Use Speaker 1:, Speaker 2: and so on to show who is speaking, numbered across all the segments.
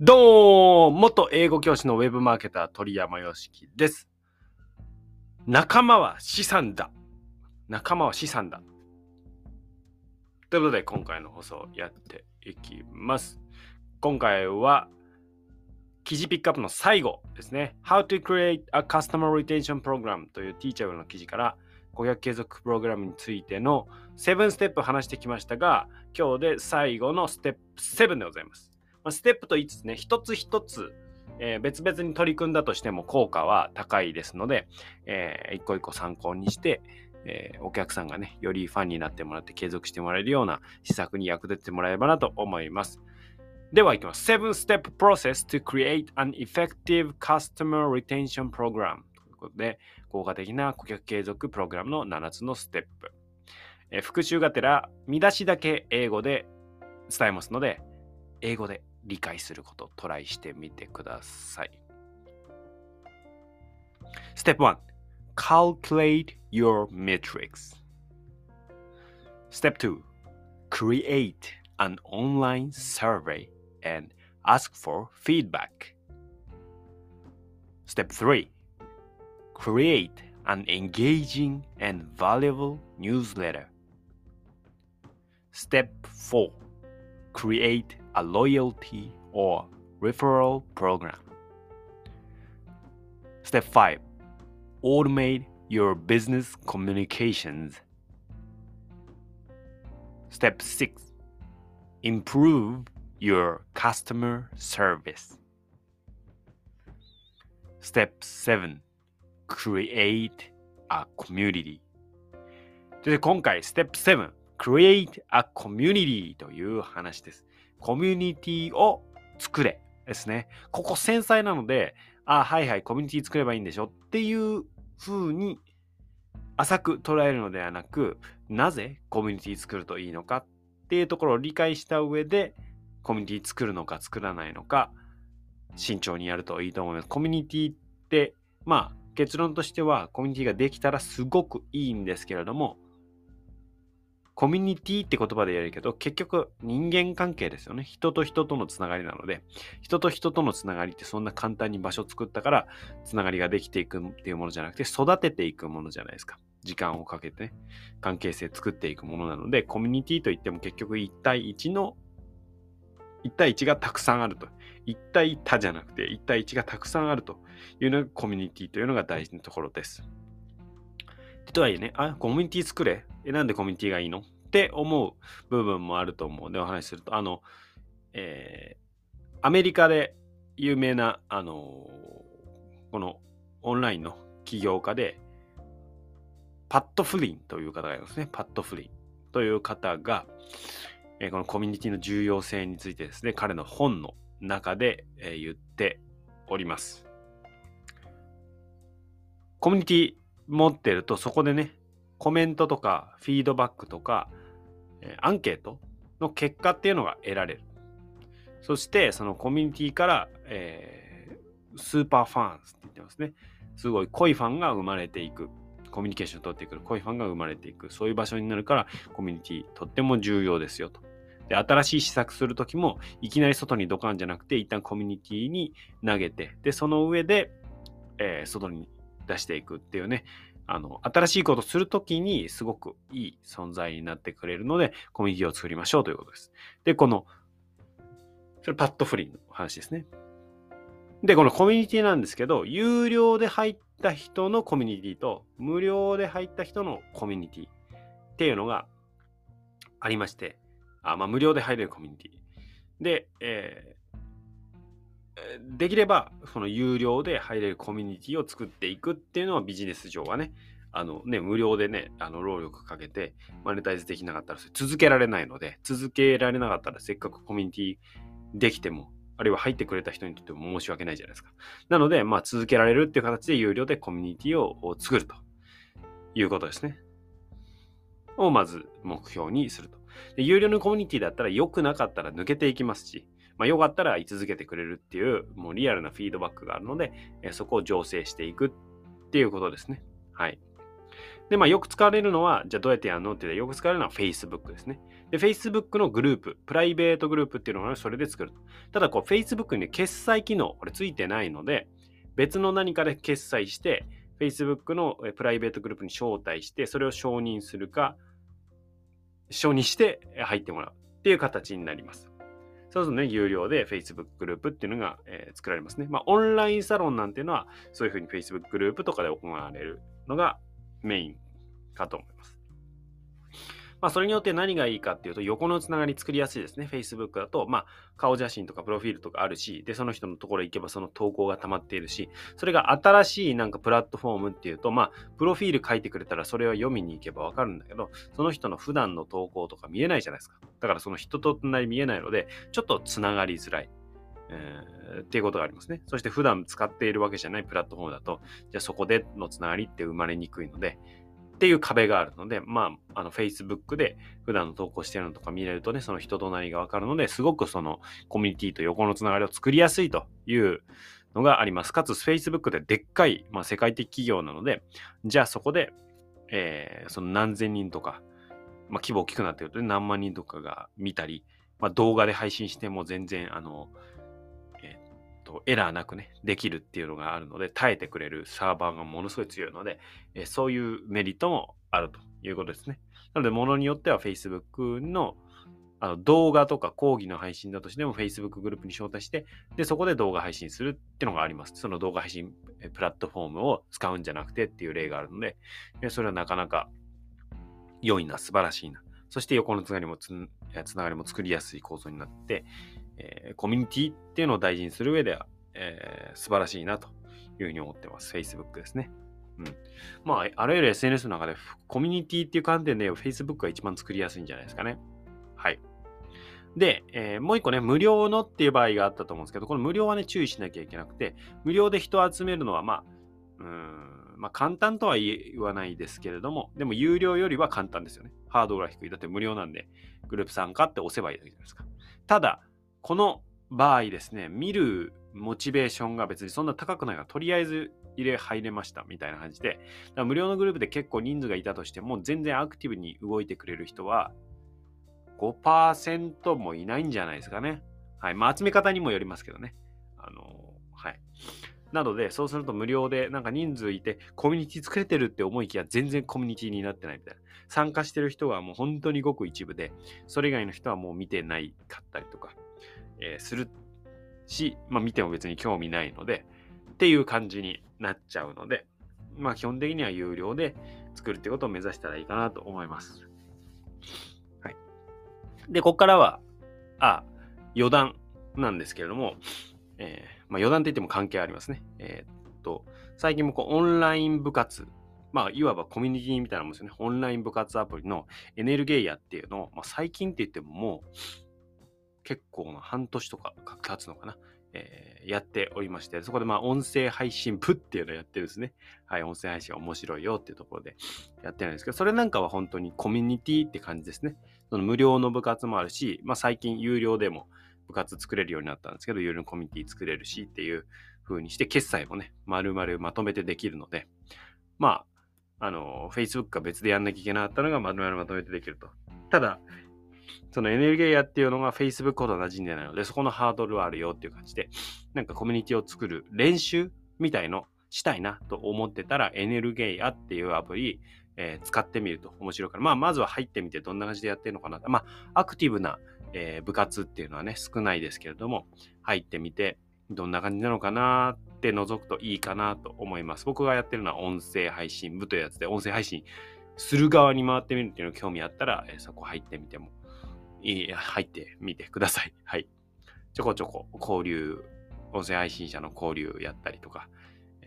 Speaker 1: どうも元英語教師のウェブマーケター鳥山よしきです。仲間は資産だ。仲間は資産だ。ということで今回の放送をやっていきます。今回は記事ピックアップの最後ですね。How to create a customer retention program というティーチャーの記事から顧客継続プログラムについての7ステップ話してきましたが、今日で最後のステップ7でございます。まあ、ステップと言いつつね、一つ一つ、えー別々に取り組んだとしても効果は高いですので、えー一個一個参考にして、えーお客さんがね、よりファンになってもらって継続してもらえるような施策に役立ててもらえればなと思います。では、いきます。7 step process to create an effective customer retention program ということで、効果的な顧客継続プログラムの7つのステップ。えー復習がてら、見出しだけ英語で伝えますので、英語で理解することトライしてみてください。Step 1 Calculate your metrics. Step 2 Create an online survey and ask for feedback. Step 3 Create an engaging and valuable newsletter. Step 4 Create a loyalty or referral program. Step 5 Automate your business communications. Step 6 Improve your customer service. Step 7 Create a community. で今回、Step 7 Create a community という話です。 コミュニティを作れですね。ここ繊細なので、ああ、はいはい、コミュニティ作ればいいんでしょっていう風に浅く捉えるのではなく、なぜコミュニティ作るといいのかっていうところを理解した上で、コミュニティ作るのか作らないのか、慎重にやるといいと思います。コミュニティって、まあ、結論としては、コミュニティができたらすごくいいんですけれども、コミュニティって言葉で言えるけど、結局人間関係ですよね。人と人とのつながりなので、人と人とのつながりってそんな簡単に場所作ったから、つながりができていくっていうものじゃなくて、育てていくものじゃないですか。時間をかけてね、関係性作っていくものなので、コミュニティといっても結局1対1の、1対1がたくさんあると。1対多じゃなくて、1対1がたくさんあるというのがコミュニティというのが大事なところです。とはいえね、あ、コミュニティ作れ？え、なんでコミュニティがいいの？って思う部分もあると思うでお話しすると、あの、えーアメリカで有名な、あのーこのオンラインの起業家で、パッド・フリンという方がいますね。パッド・フリンという方が、えーこのコミュニティの重要性についてですね、彼の本の中で、えー言っております。コミュニティ持ってると、そこでね、コメントとかフィードバックとか、アンケートの結果っていうのが得られる。そして、そのコミュニティから、えースーパーファンスって言ってますね。すごい濃いファンが生まれていく。コミュニケーションを取ってくる濃いファンが生まれていく。そういう場所になるから、コミュニティとっても重要ですよと。で、新しい施策するときも、いきなり外にドカンじゃなくて、一旦コミュニティに投げて、で、その上で、えー外に出していくっていうね、あの、新しいことするときにすごくいい存在になってくれるので、コミュニティを作りましょうということです。で、この、それパッドフリーの話ですね。で、このコミュニティなんですけど、有料で入った人のコミュニティと、無料で入った人のコミュニティっていうのがありまして、あまあ、無料で入れるコミュニティ。で、えできれば、その有料で入れるコミュニティを作っていくっていうのはビジネス上はね、あのね、無料でね、あの労力かけてマネタイズできなかったら続けられないので、続けられなかったらせっかくコミュニティできても、あるいは入ってくれた人にとっても申し訳ないじゃないですか。なので、まあ続けられるっていう形で有料でコミュニティを作るということですね。をまず目標にすると。で有料のコミュニティだったら良くなかったら抜けていきますし、まあ、良かったら居続けてくれるっていう、もうリアルなフィードバックがあるので、えーそこを醸成していくっていうことですね。はい。で、まあ、よく使われるのは、じゃあどうやってやるのってったらよく使われるのは Facebook ですね。で、Facebook のグループ、プライベートグループっていうのがそれで作る。ただ、こう、Facebook に決済機能、これついてないので、別の何かで決済して、Facebook のプライベートグループに招待して、それを承認するか、承認して入ってもらうっていう形になります。そうするとね、有料で Facebook グループっていうのが、えー、作られますね。まあ、オンラインサロンなんていうのは、そういうふうに Facebook グループとかで行われるのがメインかと思います。まあ、それによって何がいいかっていうと、横のつながり作りやすいですね。Facebook だと、まあ、顔写真とかプロフィールとかあるし、で、その人のところ行けばその投稿が溜まっているし、それが新しいなんかプラットフォームっていうと、まあ、プロフィール書いてくれたらそれは読みに行けばわかるんだけど、その人の普段の投稿とか見えないじゃないですか。だからその人と隣見えないので、ちょっとつながりづらい。えー、っていうことがありますね。そして普段使っているわけじゃないプラットフォームだと、じゃあそこでのつながりって生まれにくいので、っていう壁があるので、まあ、あの、Facebook で普段の投稿してるのとか見れるとね、その人となりがわかるので、すごくそのコミュニティと横のつながりを作りやすいというのがあります。かつ、Facebook ででっかい、まあ、世界的企業なので、じゃあそこで、えー、その何千人とか、まあ、規模大きくなってると、ね、何万人とかが見たり、まあ、動画で配信しても全然、あの、とエラーなくね、できるっていうのがあるので、耐えてくれるサーバーがものすごい強いので、えそういうメリットもあるということですね。なので、ものによっては Facebook のあの動画とか講義の配信だとしても Facebook グループに招待して、で、そこで動画配信するっていうのがあります。その動画配信プラットフォームを使うんじゃなくてっていう例があるので、それはなかなか良いな、素晴らしいな。そして横のつながりもつつながりも作りやすい構造になって、えー、コミュニティっていうのを大事にする上では、えー、素晴らしいなというふうに思ってます。Facebook ですね。うん。まあ、あらゆる SNS の中でコミュニティっていう観点で Facebook が一番作りやすいんじゃないですかね。はい。で、えー、もう一個ね、無料のっていう場合があったと思うんですけど、この無料はね、注意しなきゃいけなくて、無料で人を集めるのは、まあ、うん、まあ、簡単とは言わないですけれども、でも有料よりは簡単ですよね。ハードルが低い。だって無料なんで、グループ参加って押せばいいじゃないですか。ただ、この場合ですね、見るモチベーションが別にそんな高くないが、とりあえず入れ入れましたみたいな感じで、無料のグループで結構人数がいたとしても、全然アクティブに動いてくれる人は5%もいないんじゃないですかね。はい。まあ、集め方にもよりますけどね。あのはい。なので、そうすると無料で、なんか人数いて、コミュニティ作れてるって思いきや、全然コミュニティになってないみたいな。参加してる人はもう本当にごく一部で、それ以外の人はもう見てないかったりとか、えー、するし、まあ見ても別に興味ないので、っていう感じになっちゃうので、まあ基本的には有料で作るってことを目指したらいいかなと思います。はい。で、ここからは、あ、余談なんですけれども、えー、まあ余談って言っても関係ありますね。えー、っと、最近もこうオンライン部活、まあ、いわばコミュニティみたいなもんですよね。オンライン部活アプリのエネルゲイヤっていうのを、まあ、最近って言ってももう、結構な半年とか経つのかな、えー、やっておりまして、そこでまあ音声配信部っていうのをやってるんですね。はい、音声配信面白いよっていうところでやってるんですけど、それなんかは本当にコミュニティって感じですね。その無料の部活もあるし、まあ最近有料でも部活作れるようになったんですけど、有料のコミュニティ作れるしっていう風にして、決済もね、丸々まとめてできるので、まあ、あの、Facebook が別でやんなきゃいけなかったのが丸々まとめてできると。ただ、そのエネルギーやっていうのが Facebook ほど馴染んでないので、そこのハードルはあるよっていう感じで、なんかコミュニティを作る練習みたいのしたいなと思ってたら、エネルゲイアっていうアプリ、えー、使ってみると面白いから、まあ、まずは入ってみてどんな感じでやってるのかな。まあ、アクティブな、えー、部活っていうのはね、少ないですけれども、入ってみて、どんな感じなのかなって覗くといいかなと思います。僕がやってるのは音声配信部というやつで、音声配信する側に回ってみるっていうの興味あったら、えー、そこ入ってみても、入ってみてください。はい。ちょこちょこ交流、音声配信者の交流やったりとか、え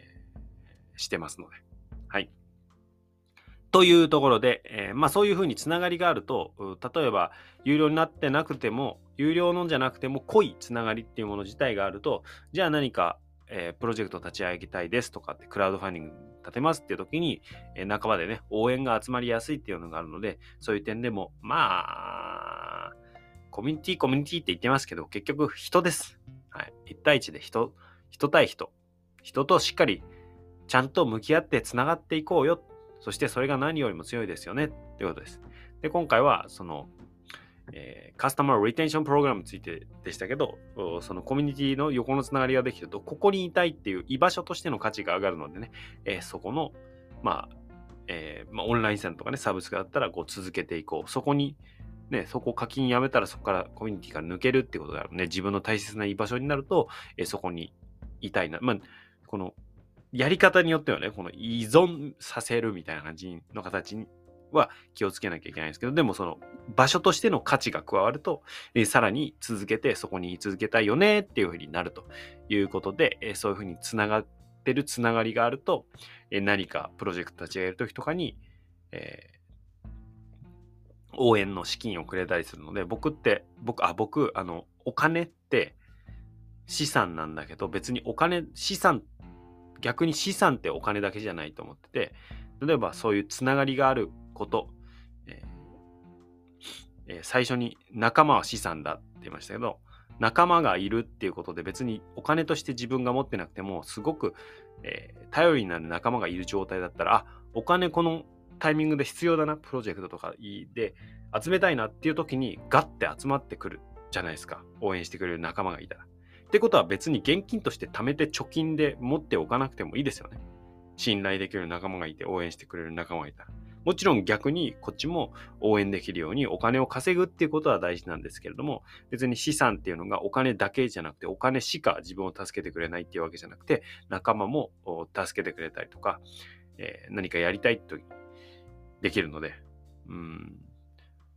Speaker 1: ー、してますので。はい。というところで、えー、まあそういうふうにつながりがあると、例えば有料になってなくても、有料のんじゃなくても濃いつながりっていうもの自体があると、じゃあ何か、えー、プロジェクト立ち上げたいですとかって、クラウドファンディング立てますっていう時に、えー、半ばでね、応援が集まりやすいっていうのがあるので、そういう点でも、まあ、コミュニティ、コミュニティって言ってますけど、結局人です。はい。1対1で人、人対人。人としっかりちゃんと向き合ってつながっていこうよそしてそれが何よりも強いですよねっていうことです。で、今回はその、えカスタマーリテンションプログラムについてでしたけど、そのコミュニティの横のつながりができると、ここにいたいっていう居場所としての価値が上がるのでね、えー、そこの、まあ、えー、まあ、オンラインセンとかね、サブスクだったらこう続けていこう。そこに、ね、そこ課金やめたらそこからコミュニティから抜けるってことがあるね。自分の大切な居場所になると、え、そこにいたいな。まあ、この、やり方によってはね、この依存させるみたいな感じの形には気をつけなきゃいけないんですけど、でもその場所としての価値が加わると、えー、さらに続けてそこに居続けたいよねっていうふうになるということで、えー、そういうふうにつながってるつながりがあると、えー、何かプロジェクト立ち上げるときとかに、え応援の資金をくれたりするので、僕って、僕、あ、僕、あの、お金って資産なんだけど、別にお金、資産、逆に資産ってお金だけじゃないと思ってて、例えばそういうつながりがあること、えー、最初に仲間は資産だって言いましたけど、仲間がいるっていうことで別にお金として自分が持ってなくてもすごく、えー、頼りになる仲間がいる状態だったらあお金このタイミングで必要だなプロジェクトとかで集めたいなっていう時にガッて集まってくるじゃないですか応援してくれる仲間がいたら。ってことは別に現金として貯めて貯金で持っておかなくてもいいですよね。信頼できる仲間がいて応援してくれる仲間がいたら。もちろん逆にこっちも応援できるようにお金を稼ぐっていうことは大事なんですけれども、別に資産っていうのがお金だけじゃなくて、お金しか自分を助けてくれないっていうわけじゃなくて、仲間も助けてくれたりとか、えー、何かやりたいとできるので、うん、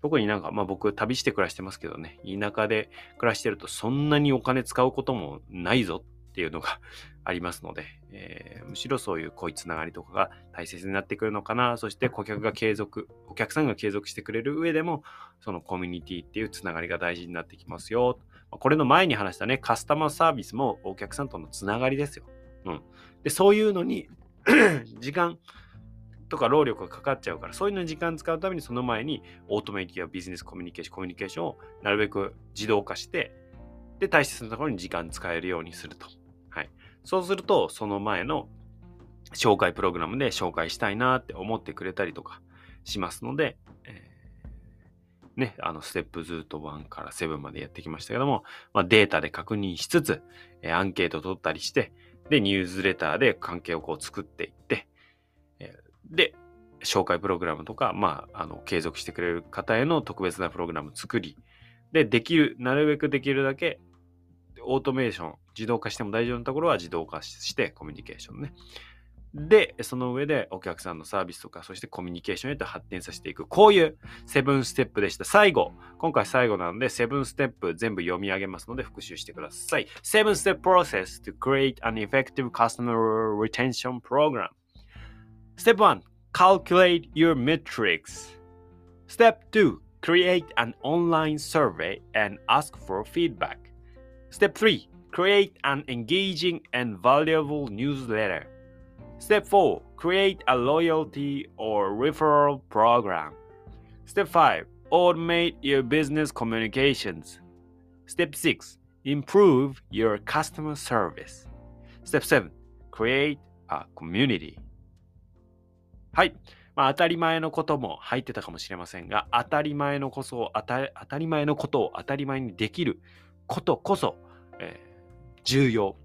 Speaker 1: 特になんか、まあ僕旅して暮らしてますけどね、田舎で暮らしてるとそんなにお金使うこともないぞっていうのがありますので、えー、むしろそういう濃いつながりとかが大切になってくるのかな。そして顧客が継続、お客さんが継続してくれる上でも、そのコミュニティっていうつながりが大事になってきますよ。これの前に話したね、カスタマーサービスもお客さんとのつながりですよ。うん。で、そういうのに 時間とか労力がかかっちゃうから、そういうのに時間使うためにその前にオートメイティやビジネスコミュニケーション、コミュニケーションをなるべく自動化して、で、大切なところに時間使えるようにすると。そうすると、その前の紹介プログラムで紹介したいなって思ってくれたりとかしますので、えー、ね、あの、ステップずっと1から7までやってきましたけども、まあ、データで確認しつつ、えー、アンケート取ったりして、で、ニュースレターで関係をこう作っていって、えー、で、紹介プログラムとか、まあ、あの、継続してくれる方への特別なプログラム作り、で、できる、なるべくできるだけ、オートメーション、自動化しても大丈夫なところは自動化してコミュニケーションね。で、その上でお客さんのサービスとか、そしてコミュニケーションへと発展させていく。こういうセブンステップでした。最後、今回最後なので、セブンステップ全部読み上げますので復習してください。Seven Step Process to Create an Effective Customer Retention Program. Step 1 Calculate your metrics. Step 2 Create an online survey and ask for feedback. Step 3 Create an engaging and valuable newsletter. Step 4 Create a loyalty or referral program. Step 5 Automate your business communications. Step 6 Improve your customer service. Step 7 Create a community. はい。まあ、当たり前のことも入ってたかもしれませんが、当たり前のこそ当た当たり前のことを当たり前にできることこそ、えー、重要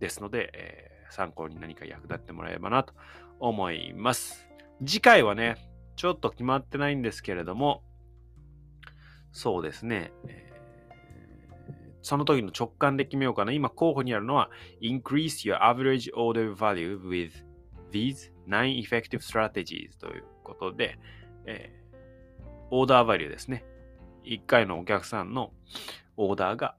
Speaker 1: ですので、えー、参考に何か役立ってもらえればなと思います。次回はね、ちょっと決まってないんですけれども、そうですね、えー、その時の直感で決めようかな。今候補にあるのは、Increase your average order value with these nine effective strategies ということで、えー、オーダーバリューですね。1回のお客さんのオーダーが、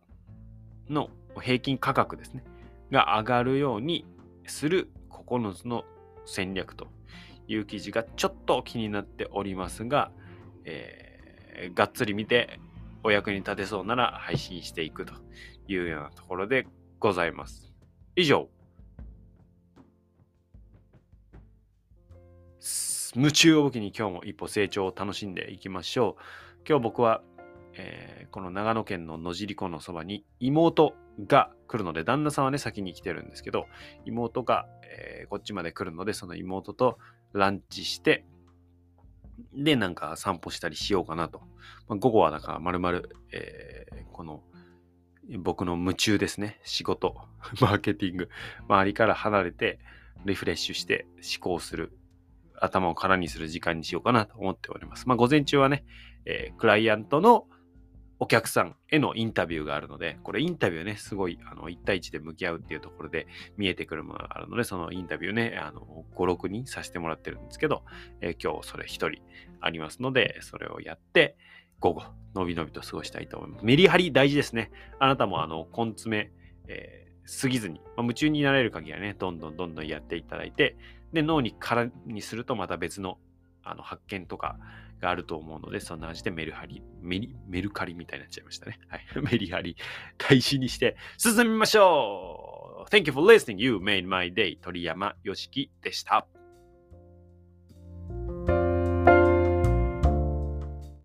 Speaker 1: の平均価格ですね。が上がるようにする9つの戦略という記事がちょっと気になっておりますが、えー、がっつり見てお役に立てそうなら配信していくというようなところでございます。以上、夢中を武器に今日も一歩成長を楽しんでいきましょう。今日僕は、えー、この長野県の野尻湖のそばに妹が来るので、旦那さんはね、先に来てるんですけど、妹が、えー、こっちまで来るので、その妹とランチして、で、なんか散歩したりしようかなと。まあ、午後はだから丸々、えー、この僕の夢中ですね。仕事、マーケティング、周りから離れて、リフレッシュして思考する、頭を空にする時間にしようかなと思っております。まあ、午前中はね、えー、クライアントのお客さんへのインタビューがあるので、これインタビューね、すごい、あの、1対1で向き合うっていうところで見えてくるものがあるので、そのインタビューね、あの、5、6人させてもらってるんですけど、えー、今日それ1人ありますので、それをやって、午後、のびのびと過ごしたいと思います。メリハリ大事ですね。あなたも、あの、根詰め、えー、過ぎずに、まあ、夢中になれる限りはね、どんどんどんどんやっていただいて、で、脳に空にするとまた別のあの発見とか、があると思うので、そんな味でメルハリ、メリメルカリみたいになっちゃいましたね。はい。メリハリ、開始にして進みましょう !Thank you for listening. You made my day. 鳥山よしきでした。